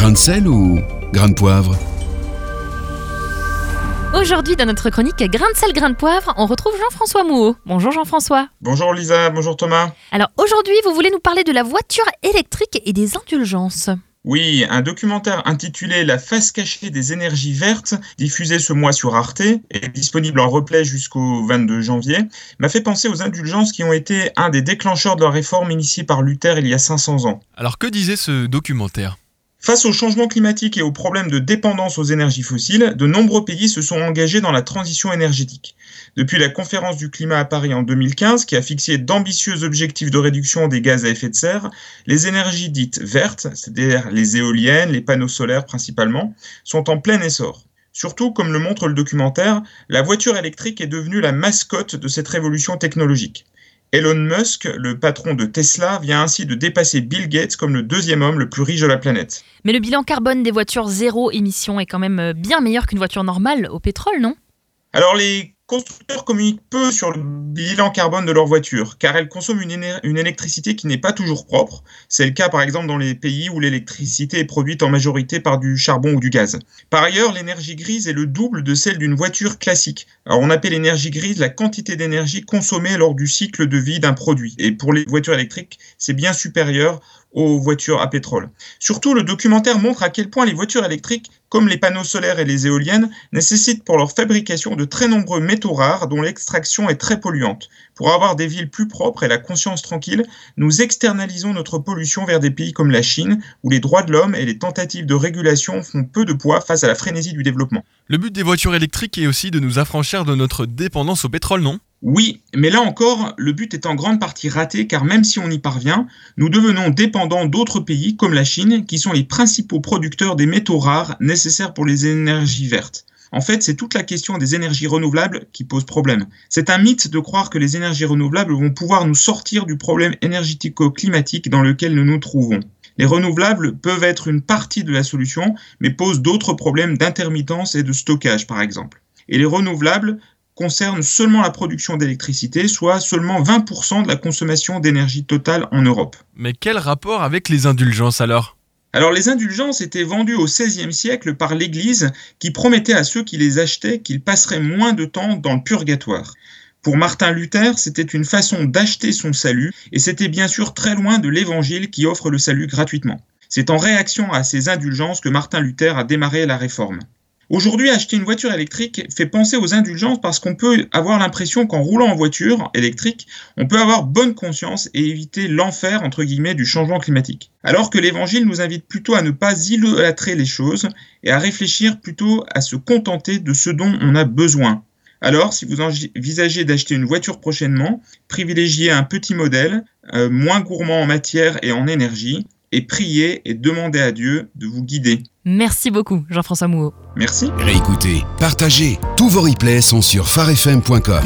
Grain de sel ou grain de poivre Aujourd'hui, dans notre chronique Grain de sel, grain de poivre, on retrouve Jean-François Mouot. Bonjour Jean-François. Bonjour Lisa, bonjour Thomas. Alors aujourd'hui, vous voulez nous parler de la voiture électrique et des indulgences. Oui, un documentaire intitulé La face cachée des énergies vertes, diffusé ce mois sur Arte et disponible en replay jusqu'au 22 janvier, m'a fait penser aux indulgences qui ont été un des déclencheurs de la réforme initiée par Luther il y a 500 ans. Alors que disait ce documentaire? Face au changement climatique et aux problèmes de dépendance aux énergies fossiles, de nombreux pays se sont engagés dans la transition énergétique. Depuis la conférence du climat à Paris en 2015, qui a fixé d'ambitieux objectifs de réduction des gaz à effet de serre, les énergies dites vertes, c'est-à-dire les éoliennes, les panneaux solaires principalement, sont en plein essor. Surtout, comme le montre le documentaire, la voiture électrique est devenue la mascotte de cette révolution technologique. Elon Musk, le patron de Tesla, vient ainsi de dépasser Bill Gates comme le deuxième homme le plus riche de la planète. Mais le bilan carbone des voitures zéro émission est quand même euh, bien meilleur qu'une voiture normale au pétrole, non? Alors les constructeurs communiquent peu sur le bilan carbone de leur voiture, car elles consomment une, électricité qui n'est pas toujours propre. C'est le cas par exemple dans les pays où l'électricité est produite en majorité par du charbon ou du gaz. Par ailleurs, l'énergie grise est le double de celle d'une voiture classique. On appelle l'énergie grise la quantité d'énergie consommée lors du cycle de vie d'un produit. Et pour les voitures électriques, c'est bien supérieur aux voitures à pétrole. Surtout, le documentaire montre à quel point les voitures électriques, comme les panneaux solaires et les éoliennes, nécessitent pour leur fabrication de très nombreux métaux rares dont l'extraction est très polluante. Pour avoir des villes plus propres et la conscience tranquille, nous externalisons notre pollution vers des pays comme la Chine, où les droits de l'homme et les tentatives de régulation font peu de poids face à la frénésie du développement. Le but des voitures électriques est aussi de nous affranchir de notre dépendance au pétrole, non? Oui, mais là encore, le but est en grande partie raté car même si on y parvient, nous devenons dépendants d'autres pays comme la Chine qui sont les principaux producteurs des métaux rares nécessaires pour les énergies vertes. En fait, c'est toute la question des énergies renouvelables qui pose problème. C'est un mythe de croire que les énergies renouvelables vont pouvoir nous sortir du problème énergético-climatique dans lequel nous nous trouvons. Les renouvelables peuvent être une partie de la solution, mais posent d'autres problèmes d'intermittence et de stockage, par exemple. Et les renouvelables concerne seulement la production d'électricité, soit seulement 20% de la consommation d'énergie totale en Europe. Mais quel rapport avec les indulgences alors? Alors les indulgences étaient vendues au XVIe siècle par l'Église qui promettait à ceux qui les achetaient qu'ils passeraient moins de temps dans le purgatoire. Pour Martin Luther, c'était une façon d'acheter son salut, et c'était bien sûr très loin de l'Évangile qui offre le salut gratuitement. C'est en réaction à ces indulgences que Martin Luther a démarré la réforme. Aujourd'hui, acheter une voiture électrique fait penser aux indulgences parce qu'on peut avoir l'impression qu'en roulant en voiture électrique, on peut avoir bonne conscience et éviter l'enfer du changement climatique. Alors que l'évangile nous invite plutôt à ne pas idolâtrer les choses et à réfléchir plutôt à se contenter de ce dont on a besoin. Alors, si vous envisagez d'acheter une voiture prochainement, privilégiez un petit modèle, euh, moins gourmand en matière et en énergie, et priez et demandez à Dieu de vous guider. Merci beaucoup, Jean-François Mouot. Merci. Réécoutez, partagez. Tous vos replays sont sur farfm.com.